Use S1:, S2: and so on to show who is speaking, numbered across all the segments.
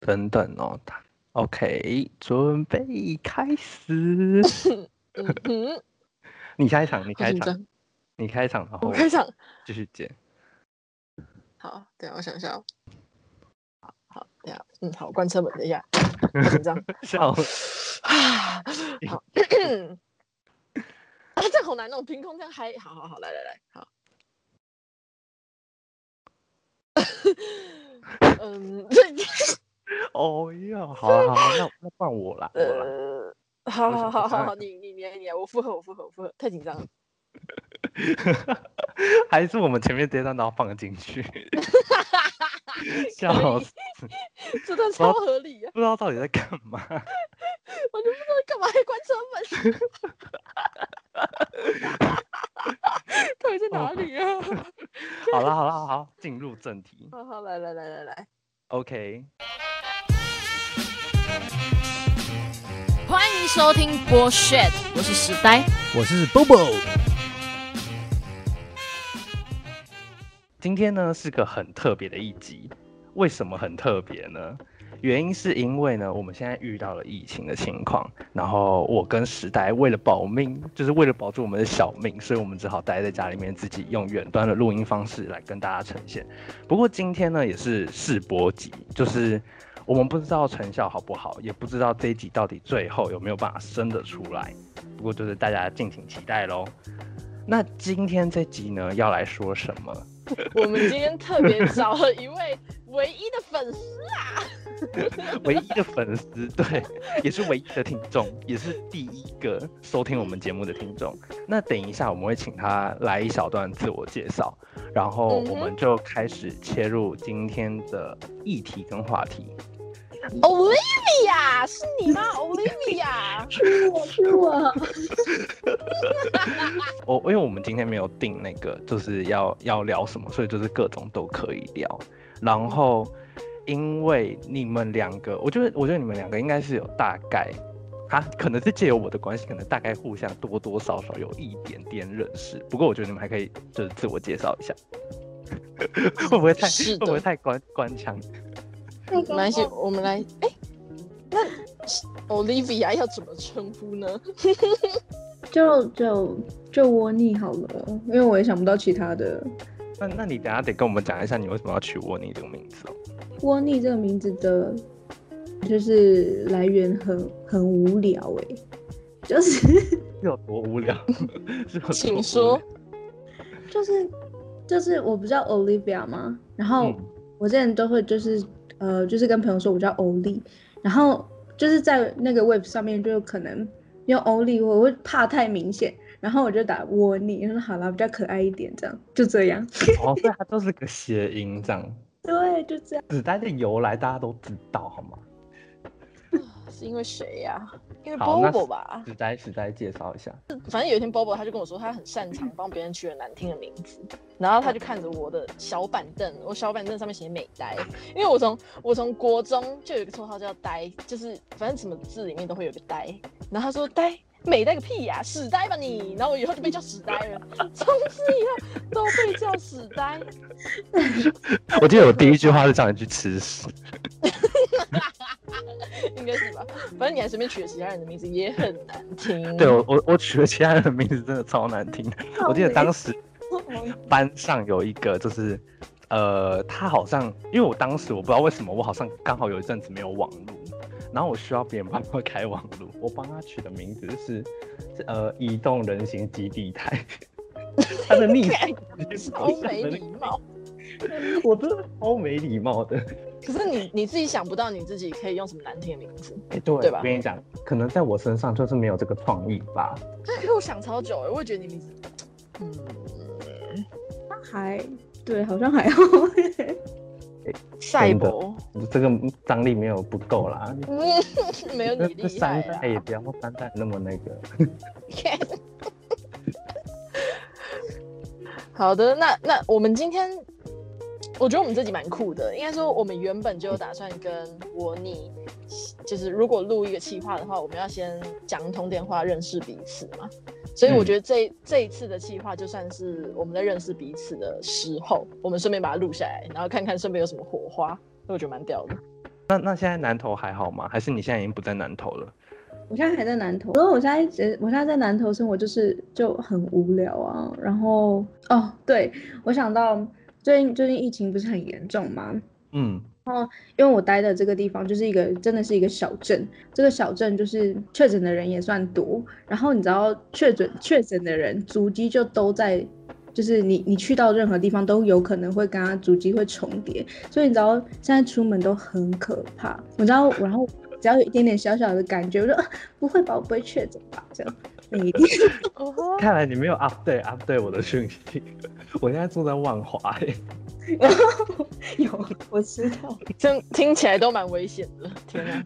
S1: 等等哦，他 OK，准备开始。你开场，你开场。你开场，然后
S2: 我开场，
S1: 继续接。
S2: 好，等下我想一下哦。好，好，等下，嗯，好，关车门，等一下，好紧张。
S1: 笑，
S2: 啊，好，啊，这好难哦，凭空这样嗨，好好好，来来来，好。嗯，这
S1: 哦呀，好好好啊，那那换我啦，我
S2: 好好好好好，你你你你，我附和我附和我附和，太紧张了。
S1: 还是我们前面这段都要放进去，笑死，
S2: 这段超合理啊！
S1: 不知道到底在干嘛。
S2: 我就不知道干嘛还关车门，到底在哪里啊？
S1: 好了好了好好，进入正题。
S2: 好好，来来来来来
S1: ，OK，
S2: 欢迎收听 Bullshit，我是时代。
S3: 我是 Bobo，
S1: 今天呢是个很特别的一集，为什么很特别呢？原因是因为呢，我们现在遇到了疫情的情况，然后我跟时代为了保命，就是为了保住我们的小命，所以我们只好待在家里面，自己用远端的录音方式来跟大家呈现。不过今天呢，也是试播集，就是我们不知道成效好不好，也不知道这一集到底最后有没有办法生得出来。不过就是大家敬请期待喽。那今天这集呢，要来说什么？
S2: 我们今天特别找了一位唯一的粉丝啊！
S1: 唯一的粉丝，对，也是唯一的听众，也是第一个收听我们节目的听众。那等一下我们会请他来一小段自我介绍，然后我们就开始切入今天的议题跟话题。
S2: Olivia 是你吗？Olivia，
S4: 是我是我，
S1: 我因为我们今天没有定那个就是要要聊什么，所以就是各种都可以聊。然后因为你们两个，我觉得我觉得你们两个应该是有大概啊，可能是借由我的关系，可能大概互相多多少少有一点点认识。不过我觉得你们还可以就是自我介绍一下，会不会太会不会太官官腔？
S4: 没
S2: 没关系，我们来，哎，那 Olivia 要怎么称呼呢？
S4: 就就就窝腻好了，因为我也想不到其他的。
S1: 那那你等下得跟我们讲一下，你为什么要取沃尼这个名字哦？
S4: 窝腻这个名字的，就是来源很很无聊哎、就是
S1: 是有多无聊？
S2: 请说。
S4: 就是就是我不叫 Olivia 吗？然后
S1: 嗯
S4: 我之前都会就是呃就是跟朋友说我叫欧丽，然后就是在那个 web 上面就可能用欧丽，我会怕太明显，然后我就打窝你，说好啦，比较可爱一点，这样就这样。
S1: 哦，所以它就是个谐音这样。
S4: 对，就这样。
S1: 子弹的由来大家都知道，好吗？
S2: 是因为谁呀、因为 Bobo 吧。
S1: 时代时代介绍一下。
S2: 反正有一天 Bobo 他就跟我说，他很擅长帮别人取很难听的名字，然后他就看着我的小板凳，我小板凳上面写美呆，因为我从我从国中就有一个绰号叫呆，就是反正什么字里面都会有个呆，然后他说呆。美呆个屁呀、死呆吧你！然后我以后就被叫死呆了，从此以后都被叫死呆。
S1: 我记得我第一句话是叫你去吃屎。
S2: 应该是吧？反正你还随便取了其他人的名字也很难听。
S1: 对我我我取了其他人的名字真的超难听。我记得当时 班上有一个就是，呃，他好像因为我当时我不知道为什么我好像刚好有一阵子没有网络，然后我需要别人帮我开网络，我帮他取的名字是是呃移动人形基地台。他的昵称
S2: 超没礼貌。
S1: 我真的超没礼貌的。
S2: 可是你你自己想不到你自己可以用什么难听的名字，
S1: 哎、对，
S2: 对吧
S1: 我跟你讲，可能在我身上就是没有这个创意吧。
S2: 可是我想超久哎，我也觉得你名字，嗯，
S4: 还对，好像还好。
S2: 赛博，
S1: 这个张力没有不够啦。
S2: 嗯，没有你厉
S1: 这这三。代也不要三代那么那个。
S2: 好的，那那我们今天，我觉得我们这集蛮酷的。应该说，我们原本就有打算跟我你，就是如果录一个企划的话，我们要先讲通电话认识彼此嘛。所以我
S1: 嗯
S2: 觉得这、这一次的企划就算是我们在认识彼此的时候，我们顺便把它录下来，然后看看顺便有什么火花，所以我觉得蛮屌的。
S1: 那那现在南投还好吗？还是你现在已经不在南投了？
S4: 我现在还在南投，因为我现在觉我现在在南投生活就是就很无聊啊。然后哦，对我想到最近最近疫情不是很严重吗？
S1: 嗯，
S4: 然后因为我待的这个地方就是一个真的是一个小镇，这个小镇就是确诊的人也算多。然后你知道确诊确诊的人足迹就都在，就是你你去到任何地方都有可能会跟他足迹会重叠，所以你知道现在出门都很可怕。我知道，然后只要有一点点小小的感觉，我说、啊、不会吧，我不会确诊吧？这样你一定
S2: 哦吼
S1: 看来你没有 update update 我的讯息。我现在住在万华、欸，
S4: 有我知道。
S2: 这听起来都蛮危险的。天啊！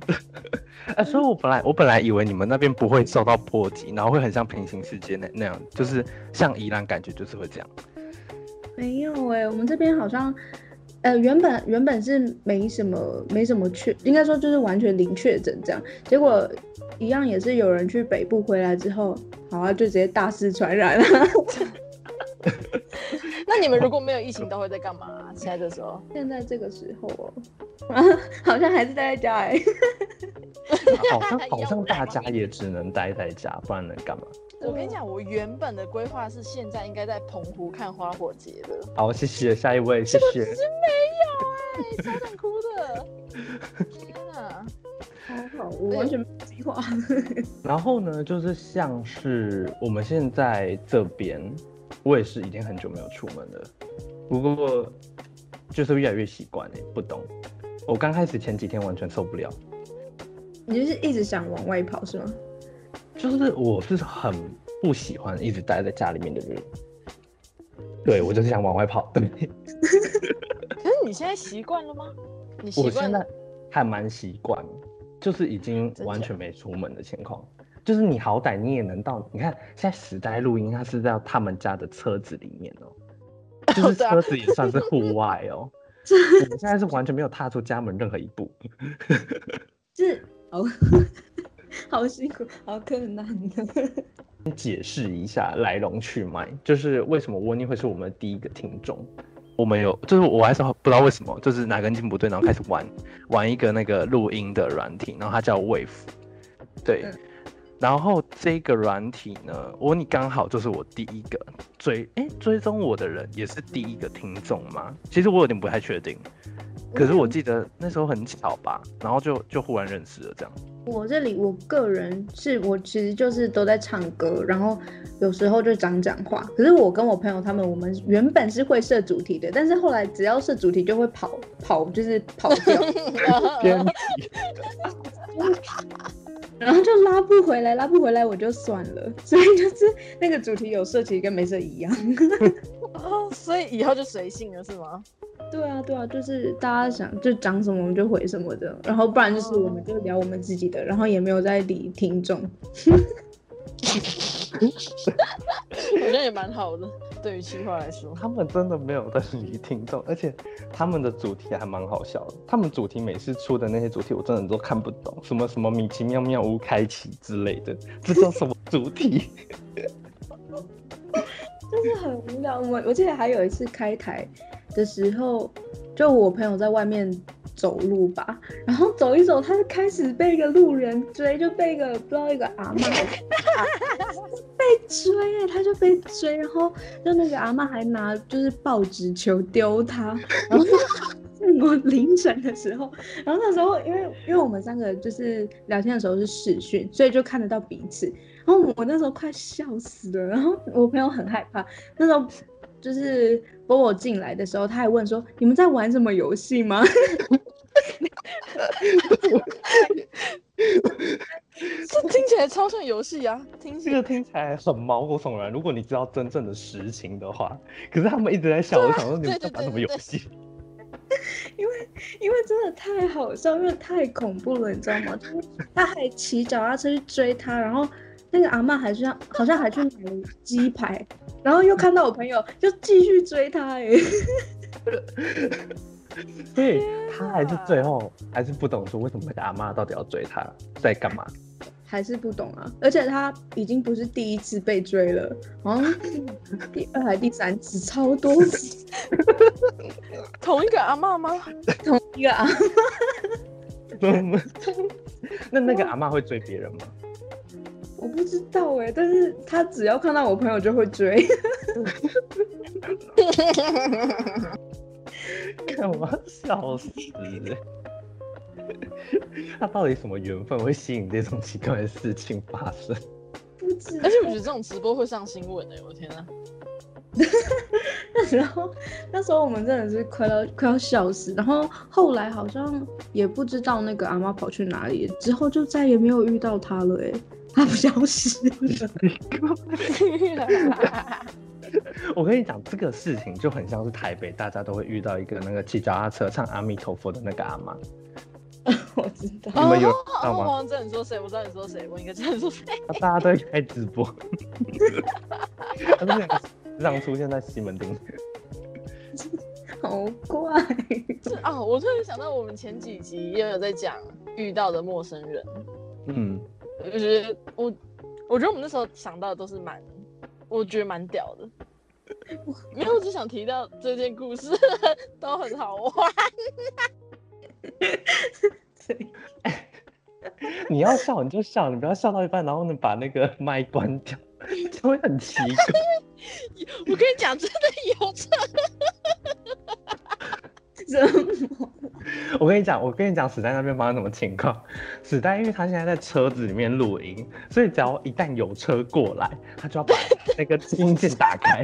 S1: 啊、所以我本来我本来以为你们那边不会受到波及，然后会很像平行世界那那样，就是像宜兰感觉就是会这样。
S4: 没有哎、我们这边好像，呃，原本原本是没什么没什么确，应该说就是完全零确诊这样，结果一样也是有人去北部回来之后，好啊，就直接大肆传染了。
S2: 那你们如果没有疫情，都会在干嘛、现在这时候？
S4: 现在这个时候哦，好像还是待在家哎、
S1: 好像好像大家也只能待在家，不然能干嘛？
S2: 我跟你讲，我原本的规划是现在应该在澎湖看花火节的，
S1: 好，谢谢下一位，谢谢。
S2: 是没有哎、超想哭的。天啊！
S4: 好好，我完全没有计划。
S1: 然后呢，就是像是我们现在这边，我也是已经很久没有出门了，不过就是越来越习惯哎，不懂。我刚开始前几天完全受不了，
S4: 你就是一直想往外跑是吗？
S1: 就是我是很不喜欢一直待在家里面的人。对我就是想往外跑。对，
S2: 可是你现在习惯了吗？你习惯
S1: 我现在还蛮习惯，就是已经完全没出门的情况。就是你好歹你也能到，你看现在时代录音，它是在他们家的车子里面哦、就是车子也算是户外哦、我们现在是完全没有踏出家门任何一步。
S4: 是哦，好辛苦，好困难的。
S1: 解释一下来龙去脉，就是为什么温妮会是我们的第一个听众。我们有，就是我还是不知道为什么，就是哪根筋不对，然后开始玩玩一个那个录音的软体，然后它叫 Wave，对，
S4: 嗯。
S1: 然后这个软体呢，我你刚好就是我第一个追，哎，追踪我的人也是第一个听众吗？其实我有点不太确定，可是我记得那时候很巧吧，然后就就忽然认识了这样。
S4: 我这里我个人是我其实就是都在唱歌，然后有时候就讲讲话。可是我跟我朋友他们，我们原本是会设主题的，但是后来只要设主题就会跑跑，就是跑掉，
S1: 编
S4: 然后就拉不回来，拉不回来我就算了。所以就是那个主题有设其实跟没设一样。
S2: 哦，所以以后就随性了是吗？
S4: 对啊，对啊，就是大家想就讲什么我们就回什么的，然后不然就是我们就聊我们自己的，然后也没有在理听众。
S2: 我觉得也蛮好的，对于企划来说。
S1: 他们真的没有在理听众，而且他们的主题还蛮好笑的。他们主题每次出的那些主题，我真的都看不懂，什么什么米奇妙妙屋开启之类的，这叫什么主题？
S4: 就是很无聊。我我记得还有一次开台的时候，就我朋友在外面走路吧，然后走一走，他就开始被一个路人追，就被一个不知道一个阿嬷被追，他就被追，然后就那个阿嬷还拿就是报纸球丢他，然后。我凌晨的时候，然后那时候因为因为我们三个就是聊天的时候是视讯，所以就看得到彼此。然后我那时候快笑死了，然后我朋友很害怕。那时候就是波波进来的时候，他还问说：“你们在玩什么游戏吗？”
S2: 这听起来超像游戏啊，听起来
S1: 这个听起来很毛骨悚然。如果你知道真正的实情的话，可是他们一直在笑，我想说你们在玩什么游戏？
S4: 因为因为真的太好笑，因为太恐怖了，你知道吗？就是他还骑脚踏车去追他，然后那个阿嬷还是好像还去买了鸡排，然后又看到我朋友，就继续追他、哎，
S1: 所以他还是最后还是不懂说为什么阿妈到底要追他，在干嘛？
S4: 还是不懂啊。而且他已经不是第一次被追了，好像第第二还第三次，超多次
S2: 同一个阿妈吗？
S4: 同一个阿嬷。
S1: 怎么？那那个阿妈会追别人吗？
S4: 我不知道哎，但是他只要看到我朋友就会追。
S1: 看我要笑死！他到底什么缘分会吸引这种奇怪的事情发生？
S4: 不知
S2: 而且我觉得这种直播会上新闻哎、我天啊！
S4: 那时候，那时候我们真的是快要快要笑死。然后后来好像也不知道那个阿妈跑去哪里，之后就再也没有遇到她了。哎，她不消失了。
S1: 我跟你讲，这个事情就很像是台北，大家都会遇到一个那个骑脚踏车唱阿弥陀佛的那个阿妈。
S4: 我知道。
S1: 你们有
S2: 哦
S1: 知道吗
S2: 哦我知道你说谁，我知道你说谁，我应该知道你说谁。
S1: 大家都会开直播，他们两个时常出现在西门町。
S4: 好怪。
S2: 是啊、我突然想到，我们前几集也有在讲遇到的陌生人，
S1: 嗯，
S2: 就是我，我觉得我们那时候想到的都是蛮，我觉得蛮屌的。没有，我只想提到这件故事都很好玩。
S1: 你要笑你就笑，你不要笑到一半，然后呢把那个麦关掉，就会很奇怪。
S2: 我跟你讲，真的有车，
S4: 怎么？
S1: 我跟你讲，我跟你讲，史丹那边发生什么情况？史丹因为他现在在车子里面录音，所以只要一旦有车过来，他就要把那个音键打开，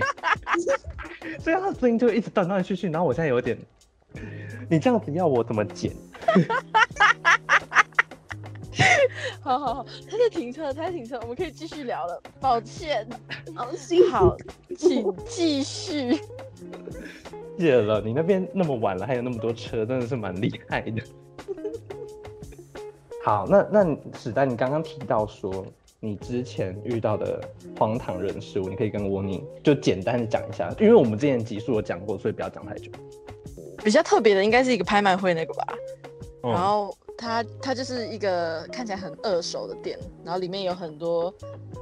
S1: 所以他的声音就一直断断续续。然后我现在有点，你这样子要我怎么剪？
S2: 好好好，他在停车，他在停车，我们可以继续聊了。抱歉，
S4: 好辛苦。
S2: 好，请继续。
S1: 谢了，你那边那么晚了，还有那么多车，真的是蛮厉害的。好，那那史丹，你刚刚提到说你之前遇到的荒唐人事物，你可以跟我你就简单的讲一下，因为我们之前集数有讲过，所以不要讲太久。
S2: 比较特别的应该是一个拍卖会那个吧，
S1: 嗯
S2: 然后它它就是一个看起来很二手的店，然后里面有很多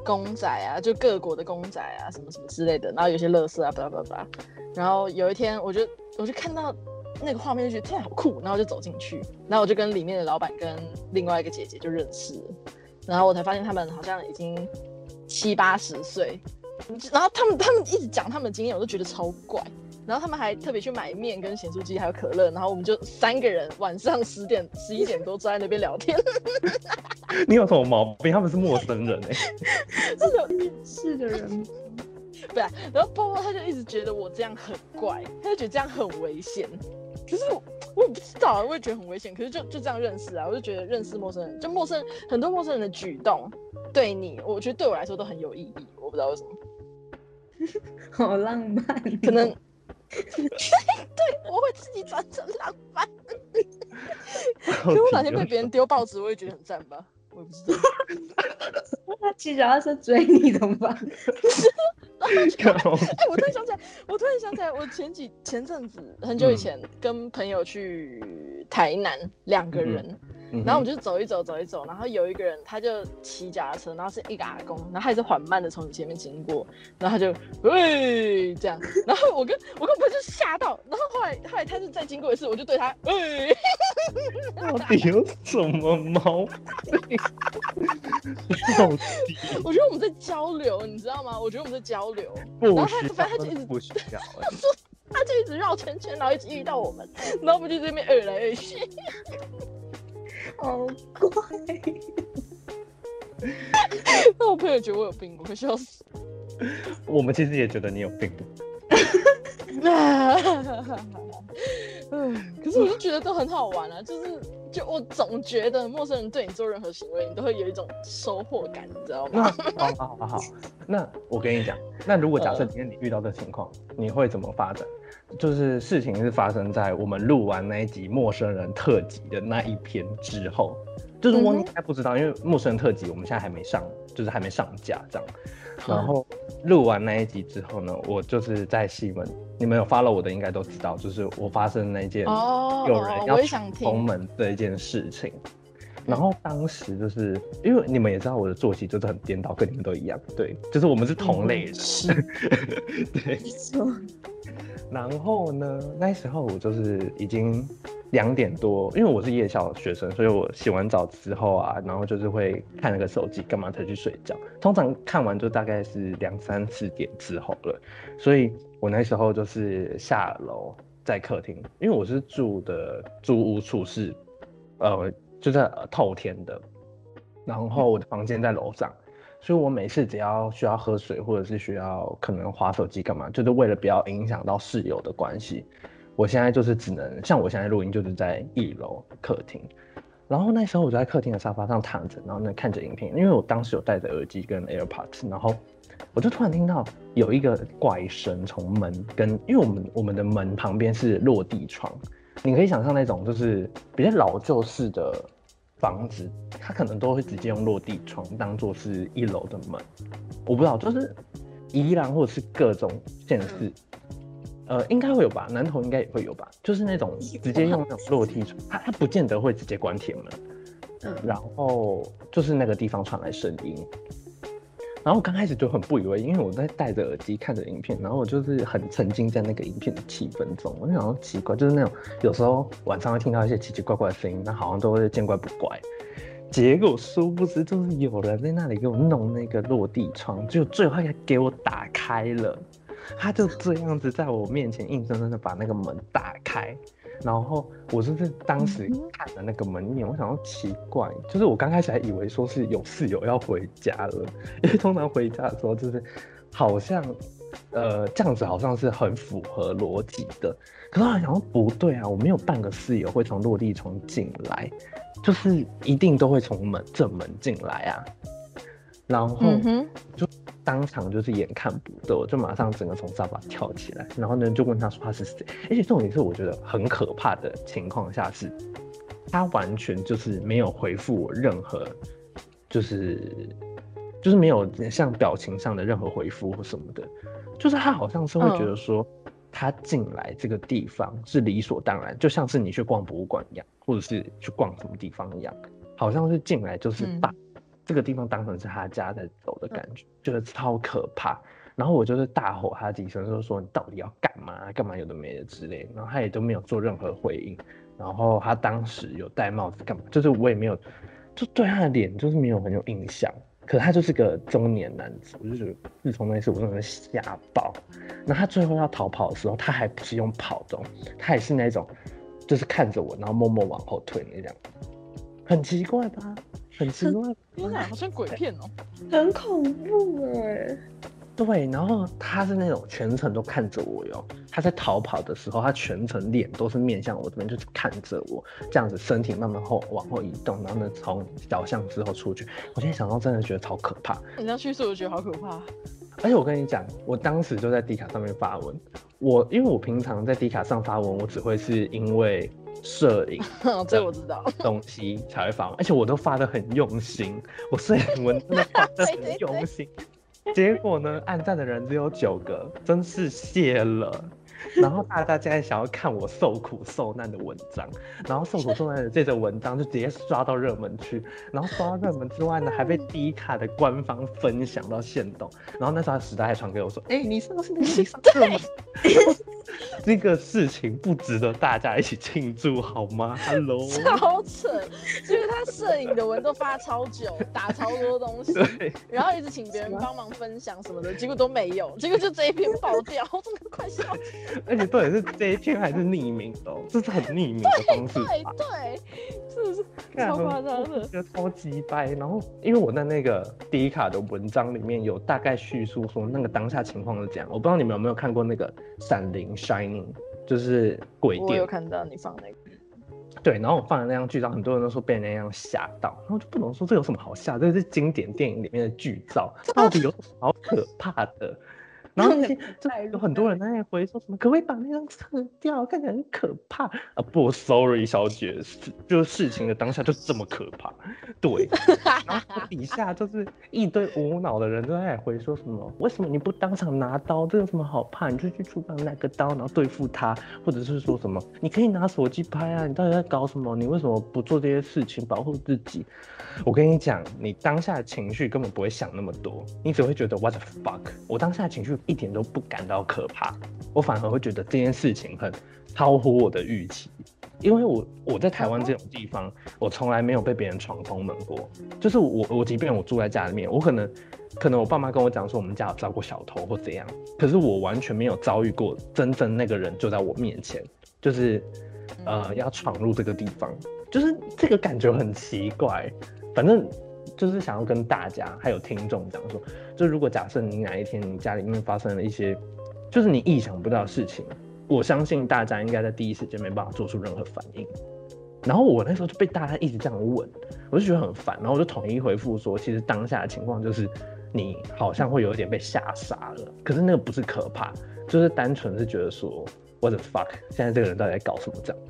S2: 公仔啊，就各国的公仔啊，什么什么之类的，然后有些乐色啊，巴拉巴拉巴拉。然后有一天，我就我就看到那个画面，就觉得天好酷，然后就走进去，然后我就跟里面的老板跟另外一个姐姐就认识，然后我才发现他们好像已经七八十岁，然后他们他们一直讲他们的经验，我都觉得超怪。然后他们还特别去买面、跟咸酥鸡还有可乐，然后我们就三个人晚上十点、十一点多坐在那边聊天。
S1: 你有什么毛病？他们是陌生人哎、
S4: 是的人，
S2: 对啊，然后波波他就一直觉得我这样很怪，他就觉得这样很危险。可是我我也不知道啊，我也觉得很危险。可是就就这样认识啊，我就觉得认识陌生人，就陌生很多陌生人的举动对你，我觉得对我来说都很有意义。我不知道为什么，
S4: 好浪漫哦。
S2: 可能 对我会自己转成浪漫。可是我哪天被别人丢报纸，我也觉得很赞吧。我也不知道。
S4: 他骑脚踏车追你怎么办？
S1: 靠
S2: 哎、我突然想起来，我突然想起来，我前几前阵子很久以前跟朋友去台南，两个人，
S1: 嗯哼
S2: 然后我们就走一走，走一走，然后有一个人他就骑脚踏车，然后是一个阿公，然后他也是缓慢的从你前面经过，然后他就喂这样，然后我跟我跟朋友就吓到，然后后来后来他就再经过一次，我就对他喂，
S1: 到底有什么毛病？到底
S2: 我觉得我们在交流，你知道吗？我觉得我们在交流，
S1: 不
S2: 然后他反正他就一直
S1: 不需要 欸。
S2: 他就一直绕圈圈，然后一直遇到我们，然后我们就这边耳来耳去。
S4: 好怪。
S2: 那我朋友觉得我有病，我会笑死。
S1: 我们其实也觉得你有病。
S2: 嗯，可是我就觉得都很好玩啊，就是就我总觉得陌生人对你做任何行为，你都会有一种收获感，你知道吗？
S1: 好好好好，那我跟你讲，那如果假设今天你遇到这情况，你会怎么发展？就是事情是发生在我们录完那一集陌生人特辑的那一篇之后，就是我应该不知道，因为陌生人特辑我们现在还没上，就是还没上架这样。然后录完那一集之后呢，我就是在西门，你们有 follow 我的应该都知道，就是我发生那件
S2: 哦，
S1: 有人要
S2: 我也想
S1: 出
S2: 听。
S1: 门这一件事情。然后当时就是因为你们也知道我的作息就是很颠倒，跟你们都一样，对，就是我们是同类人，
S2: 嗯是，
S1: 对。然后呢，那时候我就是已经两点多，因为我是夜校学生，所以我洗完澡之后啊，然后就是会看那个手机，干嘛才去睡觉。通常看完就大概是两三四点之后了，所以我那时候就是下楼在客厅，因为我是住的租屋处是，呃，就在透天的，然后我的房间在楼上，所以我每次只要需要喝水或者是需要可能划手机干嘛，就是为了不要影响到室友的关系。我现在就是只能像我现在录音，就是在一楼客厅，然后那时候我就在客厅的沙发上躺着，然后呢看着影片，因为我当时有戴着耳机跟 AirPods，然后我就突然听到有一个怪声从门跟，因为我们我们的门旁边是落地窗，你可以想象那种就是比较老旧式的房子，它可能都会直接用落地窗当做是一楼的门，我不知道，就是宜兰或者是各种县市。呃，应该会有吧，南投应该也会有吧，就是那种直接用那种落地窗，它它不见得会直接关铁门，嗯，然后就是那个地方传来声音，然后我刚开始就很不以为，因为我在戴着耳机看着影片，然后我就是很沉浸在那个影片的气氛中，我就想说奇怪，就是那种有时候晚上会听到一些奇奇怪怪的声音，那好像都会见怪不怪，结果殊不知就是有人在那里给我弄那个落地窗，就最后还给我打开了。他就这样子在我面前硬生生的把那个门打开，然后我就是当时看的那个门面，我想到奇怪，就是我刚开始还以为说是有室友要回家了，因为通常回家的时候就是好像，呃，这样子好像是很符合逻辑的，可是我想不对啊，我没有半个室友会从落地窗进来，就是一定都会从门正门进来啊，然后就。当场就是眼看不得，我就马上整个从沙发跳起来，然后呢就问他说他是谁，而且重点是我觉得很可怕的情况下是，他完全就是没有回复我任何，就是就是没有像表情上的任何回复或什么的，就是他好像是会觉得说他进来这个地方是理所当然，就像是你去逛博物馆一样，或者是去逛什么地方一样，好像是进来就是把。这个地方当成是他家在走的感觉，觉得超可怕。然后我就是大吼他几声，就说你到底要干嘛？干嘛有的没的之类。然后他也都没有做任何回应。然后他当时有戴帽子干嘛？就是我也没有，就对他的脸就是没有很有印象。可他就是个中年男子，我就觉得自从那次我真的吓爆。那他最后要逃跑的时候，他还不是用跑的，他也是那种，就是看着我，然后默默往后退那样，很奇怪吧？很奇怪，
S2: 天哪，好像鬼片哦，
S4: 很恐怖哎。
S1: 对，然后他是那种全程都看着我哟。他在逃跑的时候，他全程脸都是面向我这边，就是看着我，这样子身体慢慢后往后移动，然后呢从小巷之后出去。我现在想到真的觉得超可怕。
S2: 你这样叙述，我觉得好可怕。
S1: 而且我跟你讲，我当时就在迪卡上面发文，我因为我平常在迪卡上发文，我只会是因为。摄影，
S2: 这我知道，
S1: 东西才会发，而且我都发的很用心，我摄影文真的发的 很用心，结果呢，按赞的人只有九个，真是谢了。然后大家现在想要看我受苦受难的文章，然后受苦受难的这则文章就直接刷到热门区，然后刷到热门之外呢，还被低卡的官方分享到线动，然后那时候时代还传给我说，哎，你上是你上热门，这个事情不值得大家一起庆祝好吗？Hello，
S2: 超扯，就是他摄影的文都发超久，打超多东西，然后一直请别人帮忙分享什么的，结果都没有，结果就这一篇爆掉，我真的快笑死。
S1: 而且到底是这一篇还是匿名的？这是很匿名的方式
S2: 对对，是 是超夸张的，
S1: 超级掰。然后因为我在那个第一卡的文章里面有大概叙述说那个当下情况是这样，我不知道你们有没有看过那个《闪灵 Shining》，就是鬼店。我
S2: 有看到你放那个。
S1: 对，然后我放的那张剧照，很多人都说被那样吓到，然后就不能说这有什么好吓，这是经典电影里面的剧照，到底有什么好可怕的？然后就有很多人在那回说什么，可不可以把那张撤掉？看起来很可怕啊！不，sorry，小姐，就是事情的当下就这么可怕。对，然后底下就是一堆无脑的人都在回说什么，为什么你不当场拿刀？这有什么好怕？你就去厨房拿个刀，然后对付他，或者是说什么，你可以拿手机拍啊！你到底在搞什么？你为什么不做这些事情保护自己？我跟你讲，你当下的情绪根本不会想那么多，你只会觉得 what the fuck！我当下的情绪。一点都不感到可怕，我反而会觉得这件事情很超乎我的预期。因为我我在台湾这种地方，我从来没有被别人闯空门过。就是我我即便我住在家里面，我可能可能我爸妈跟我讲说我们家有遭过小偷或怎样，可是我完全没有遭遇过真正那个人就在我面前，就是呃要闯入这个地方，就是这个感觉很奇怪。反正就是想要跟大家还有听众讲说，就如果假设你哪一天你家里面发生了一些就是你意想不到的事情。我相信大家应该在第一时间没办法做出任何反应，然后我那时候就被大家一直这样问，我就觉得很烦，然后我就统一回复说，其实当下的情况就是你好像会有一点被吓傻了，可是那个不是可怕，就是单纯是觉得说，what the fuck，现在这个人到底在搞什么这样？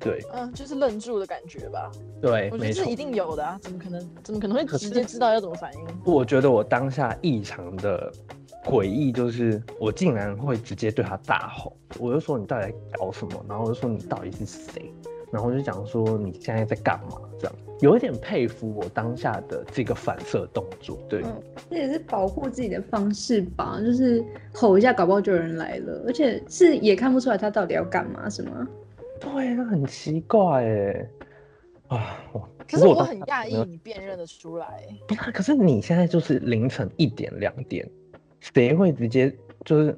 S1: 对，
S2: 嗯，就是愣住的感觉吧。
S1: 对，
S2: 我觉得是一定有的啊，怎么可能？怎么可能会直接知道要怎么反应？
S1: 我觉得我当下异常的。诡异就是我竟然会直接对他大吼，我就说你到底在搞什么？然后我就说你到底是谁？然后就讲说你现在在干嘛？这样有一点佩服我当下的这个反射动作。对，
S4: 这也是保护自己的方式吧，就是吼一下，搞不好就有人来了，而且是也看不出来他到底要干嘛，是吗？
S1: 对，那很奇怪哎，
S2: 啊，可是我很讶异你辨认得出来。
S1: 不是，可是你现在就是凌晨一点两点。谁会直接就是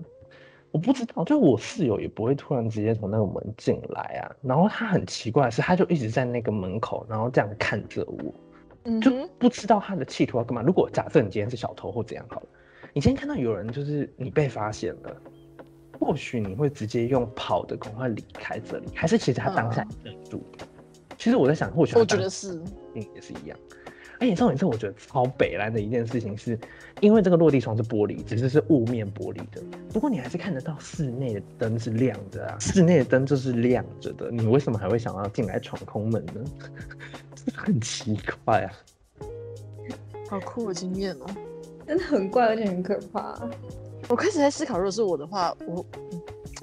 S1: 我不知道，就我室友也不会突然直接从那个门进来啊。然后他很奇怪的是，他就一直在那个门口，然后这样看着我，就不知道他的企图要干嘛。如果假设你今天是小偷或怎样好了，你今天看到有人就是你被发现了，或许你会直接用跑的赶快离开这里，还是其实他当下忍住？其实我在想，或许
S2: 我觉得是，
S1: 也是一样。而且重点是，我觉得超北蓝的一件事情是，因为这个落地窗是玻璃，只是是雾面玻璃的。不过你还是看得到室内的灯是亮的啊，室内的灯就是亮着的。你为什么还会想要进来闯空门呢？很奇怪啊！
S2: 好酷的经验哦，
S4: 真的很怪，而且很可怕。
S2: 我开始在思考，如果是我的话，我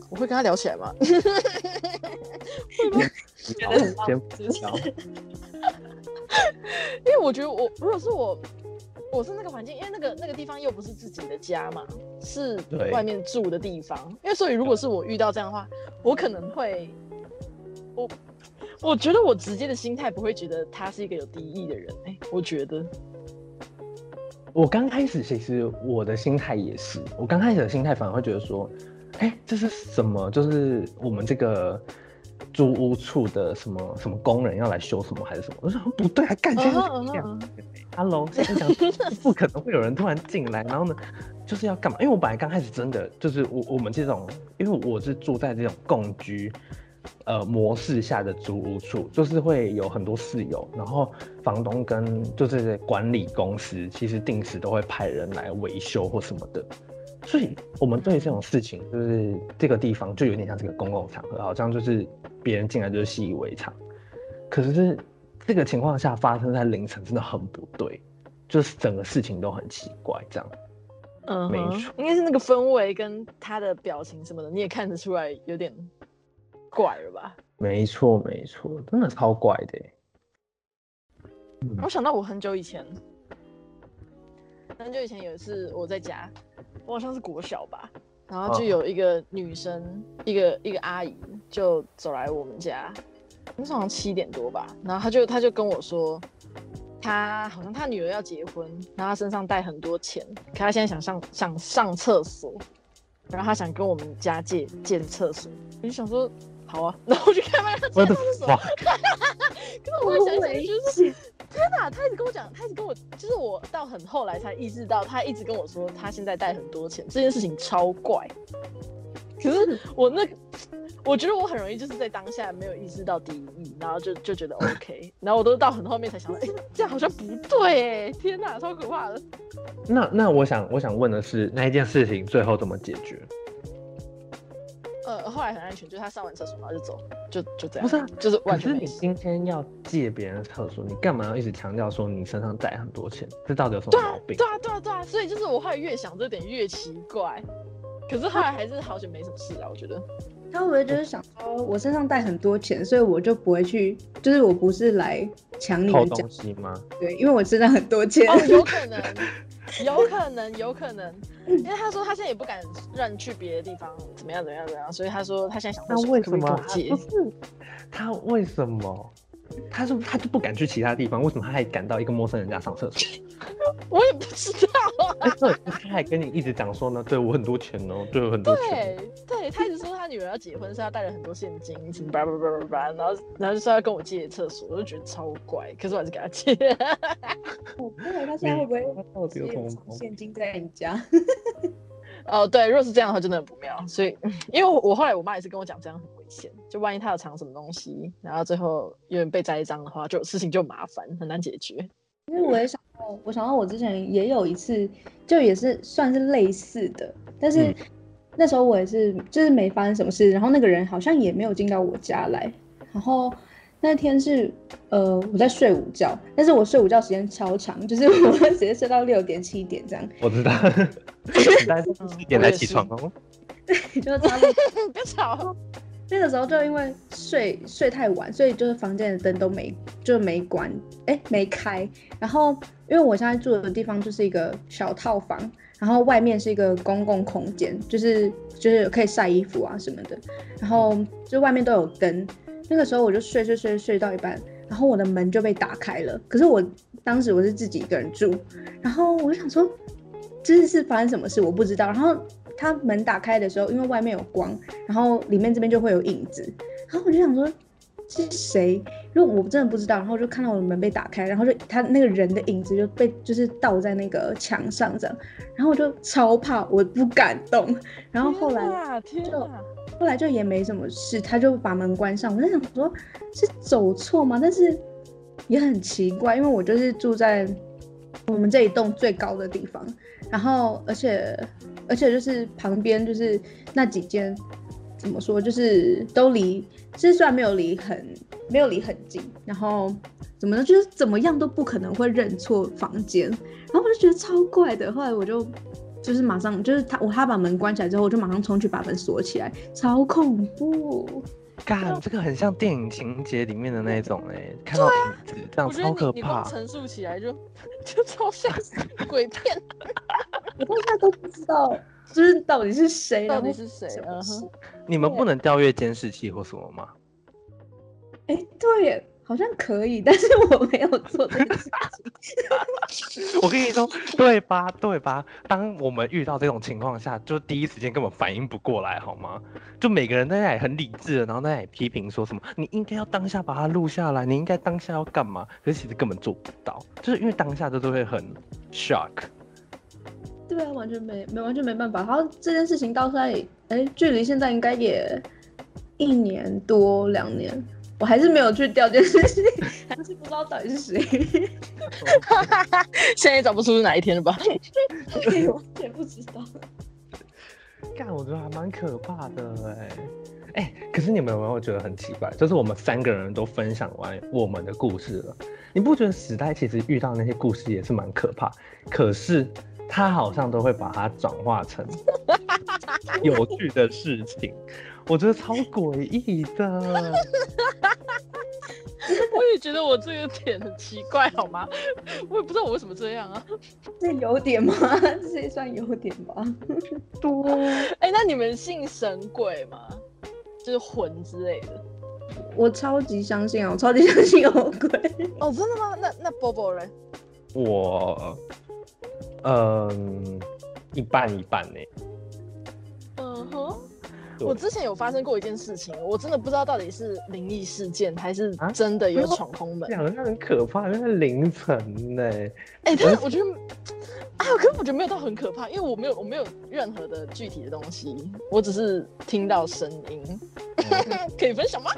S2: 我会跟他聊起来吗？会吗？
S1: 先不聊。
S2: 因为我觉得我如果是我，我是那个环境，因为那个那个地方又不是自己的家嘛，是外面住的地方。因为所以如果是我遇到这样的话，我可能会，我我觉得我直接的心态不会觉得他是一个有敌意的人。哎，我觉得，
S1: 我刚开始其实我的心态也是，我刚开始的心态反而会觉得说，哎，这是什么？就是我们这个。租屋处的什么什么工人要来修什么还是什么？我说不对，啊干这样？Hello，现在讲不可能会有人突然进来，然后呢，就是要干嘛？因为我本来刚开始真的就是我我们这种，因为我是住在这种共居呃模式下的租屋处，就是会有很多室友，然后房东跟就是管理公司其实定时都会派人来维修或什么的。所以，我们对这种事情，就是这个地方就有点像这个公共场合，好像就是别人进来就是习以为常。可是，这个情况下发生在凌晨，真的很不对，就是整个事情都很奇怪，这样。
S2: 嗯，没错，应该是那个氛围跟他的表情什么的，你也看得出来有点怪了吧？
S1: 没错，没错，真的超怪的。
S2: 我想到我很久以前。很久以前有一次我在家，我好像是国小吧，然后就有一个女生，一个一个阿姨就走来我们家，那时候好像七点多吧，然后她就她就跟我说，她好像她女儿要结婚，然后她身上带很多钱，可她现在想上想上厕所，然后她想跟我们家借借厕所，我就想说好啊，然后我就开门让她借厕所，可是我想想就是。天哪！他一直跟我讲，他一直跟我，就是我到很后来才意识到，他一直跟我说他现在带很多钱，这件事情超怪。可是我那，我觉得我很容易就是在当下没有意识到敌意，然后就就觉得 OK，然后我都到很后面才想到，哎，这样好像不对哎！天哪，超可怕的。
S1: 那那我想我想问的是，那一件事情最后怎么解决？
S2: 呃，后来很安全，就是他上完厕所然后就走，就就这样。
S1: 不是啊，
S2: 就是完
S1: 全。可是你今天要借别人的厕所，你干嘛要一直强调说你身上带很多钱？这到底有什么毛病？
S2: 对啊，对啊，对啊。所以就是我后来越想这点越奇怪，可是后来还是好久没什么事啊，我觉得。
S4: 他会不会就是想说，我身上带很多钱，所以我就不会去，就是我不是来抢你的
S1: 东西吗？
S4: 对，因为我身上很多钱。
S2: 哦，有可 能。有可能，有可能，因为他说他现在也不敢让你去别的地方，怎么样，怎么样，怎么样，所以他说他现在想
S1: 那为什么他不是他为什么？他是他就不敢去其他地方，为什么他还敢到一个陌生人家上厕所？
S2: 我也不知道啊。
S1: 而且他还跟你一直讲说呢，对我很多钱哦，对我很多钱。
S2: 对对，他一直说他女儿要结婚，是他带了很多现金，什么叭叭叭叭叭，然后然后就说要跟我借厕所，我就觉得超怪，可是我还是给他借。
S4: 我 不会，他现在会不会
S1: 他到底有什么
S4: 藏现金在你家？
S2: 哦，对，如果是这样的话，真的很不妙。所以，因为我我后来我妈也是跟我讲，这样很危险，就万一他有藏什么东西，然后最后有人被栽赃的话，就事情就麻烦，很难解决。
S4: 因为我也想到，我想到我之前也有一次，就也是算是类似的，但是
S1: 嗯
S4: 那时候我也是就是没发生什么事，然后那个人好像也没有进到我家来，然后那天是呃我在睡午觉，但是我睡午觉时间超长，就是 我会直接睡到六点七点这样，
S1: 我知道，但是几点才起床哦？
S4: 就是差不多
S2: 别吵。
S4: 那个时候就因为睡睡太晚，所以就是房间的灯都没就没关，哎没开。然后因为我现在住的地方就是一个小套房，然后外面是一个公共空间，就是就是可以晒衣服啊什么的。然后就外面都有灯。那个时候我就睡睡睡睡到一半，然后我的门就被打开了。可是我当时我是自己一个人住，然后我就想说，这是发生什么事我不知道。然后他门打开的时候，因为外面有光，然后里面这边就会有影子，然后我就想说是谁？因为我真的不知道，然后就看到我的门被打开，然后就他那个人的影子就被就是倒在那个墙上这样，然后我就超怕，我不敢动。然后后来就，后来就也没什么事，他就把门关上。我在想说，是走错吗？但是也很奇怪，因为我就是住在我们这一栋最高的地方，然后而且而且就是旁边就是那几间怎么说，就是都离，其实虽然没有离很没有离很近，然后怎么呢，就是怎么样都不可能会认错房间，然后我就觉得超怪的。后来我就就是马上就是他我他把门关起来之后，我就马上冲去把门锁起来，超恐怖。
S1: 干，这个很像电影情节里面的那种哎、看到影子这样超可怕。
S2: 陈述起来就就超像鬼片，
S4: 我到现在都不知道，就是到底是谁，
S2: 到底是谁？
S4: 什么事
S2: 嗯哼，
S1: 你们不能调阅监视器或什么吗？
S4: 哎、对耶，好像可以，但是我没有做这件事情。
S1: 我跟你说，对吧？对吧？当我们遇到这种情况下，就第一时间根本反应不过来，好吗？就每个人在那里很理智的，然后在那里批评说什么，你应该要当下把它录下来，你应该当下要干嘛？可是其实根本做不到，就是因为当下就都会很 shock。
S4: 对啊，完全没没完全没办法。然后这件事情到现在，哎，距离现在应该也一年多两年，我还是没有去调监视器，还是不知道到底是谁，
S2: 现在也找不出是哪一天了吧？
S4: 对完全不知道。
S1: 干，我觉得还蛮可怕的哎、哎、可是你们有没有觉得很奇怪？就是我们三个人都分享完我们的故事了，你不觉得时代其实遇到那些故事也是蛮可怕？可是他好像都会把它转化成 有趣的事情，我觉得超诡异的。
S2: 我也觉得我这个点很奇怪，好吗？我也不知道我为什么这样啊。
S4: 这有点吗？这也算有点吧。
S1: 多，
S2: 哎、那你们信神鬼吗？就是魂之类的？
S4: 我超级相信哦，我超级相信有鬼。
S2: 哦，真的吗？那那波波人
S1: 我，嗯，一半一半呢、
S2: 嗯哼，我之前有发生过一件事情，我真的不知道到底是灵异事件还是
S1: 啊
S2: 真的有闯空门。
S1: 讲的很可怕，那是凌晨呢、
S2: 哎、但是我觉得，啊，可是我觉得没有到很可怕，因为我没有我没有任何的具体的东西，我只是听到声音。可以分享吗？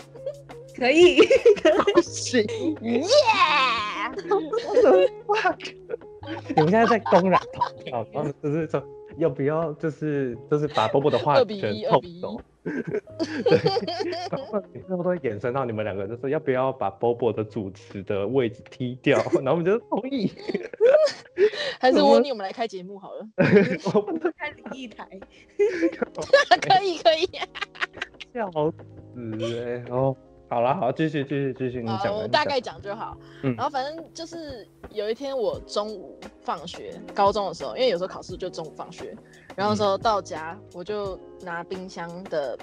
S4: 可以，
S1: 不行
S2: 耶
S1: ！，fuck！你们现在在公然投票，然后就是说要不要，就是就是把波波的话
S2: 二比
S1: 全凑
S2: 一二比一
S1: 走。对，然后你最后都会衍生到你们两个，就是要不要把波波的主持的位置踢掉？然后我们就同意。
S2: 还是我你我们来开节目好了。
S1: 我们都
S4: 开灵异台。
S2: 可以可以。
S1: 笑死哎、哦，好了，好，继续继续继续，你
S2: 好，
S1: 讲完。
S2: 我大概讲就好。
S1: 嗯
S2: 然后反正就是有一天我中午放学，高中的时候，因为有时候考试就中午放学，然后那时候到家我就拿冰箱的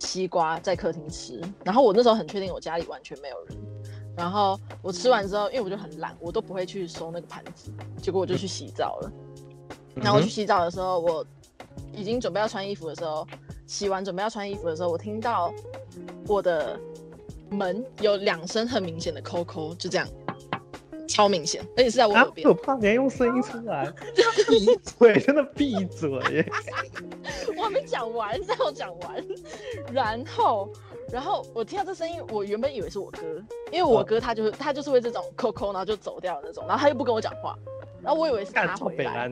S2: 西瓜在客厅吃，然后我那时候很确定我家里完全没有人，然后我吃完之后，因为我就很懒，我都不会去收那个盘子，结果我就去洗澡了。然后我去洗澡的时候，我已经准备要穿衣服的时候，洗完准备要穿衣服的时候，我听到我的门有两声很明显的扣扣，就这样，超明显，而且是在我
S1: 啊
S2: 耳边。
S1: 可怕！你还用声音出来，闭嘴，真的闭嘴耶！
S2: 我还没讲完，让我讲完。然后，然后我听到这声音，我原本以为是我哥，因为我
S1: 哦
S2: 哥他就是他就是会这种扣扣，然后就走掉的那种，然后他又不跟我讲话，然后我以为是他回来。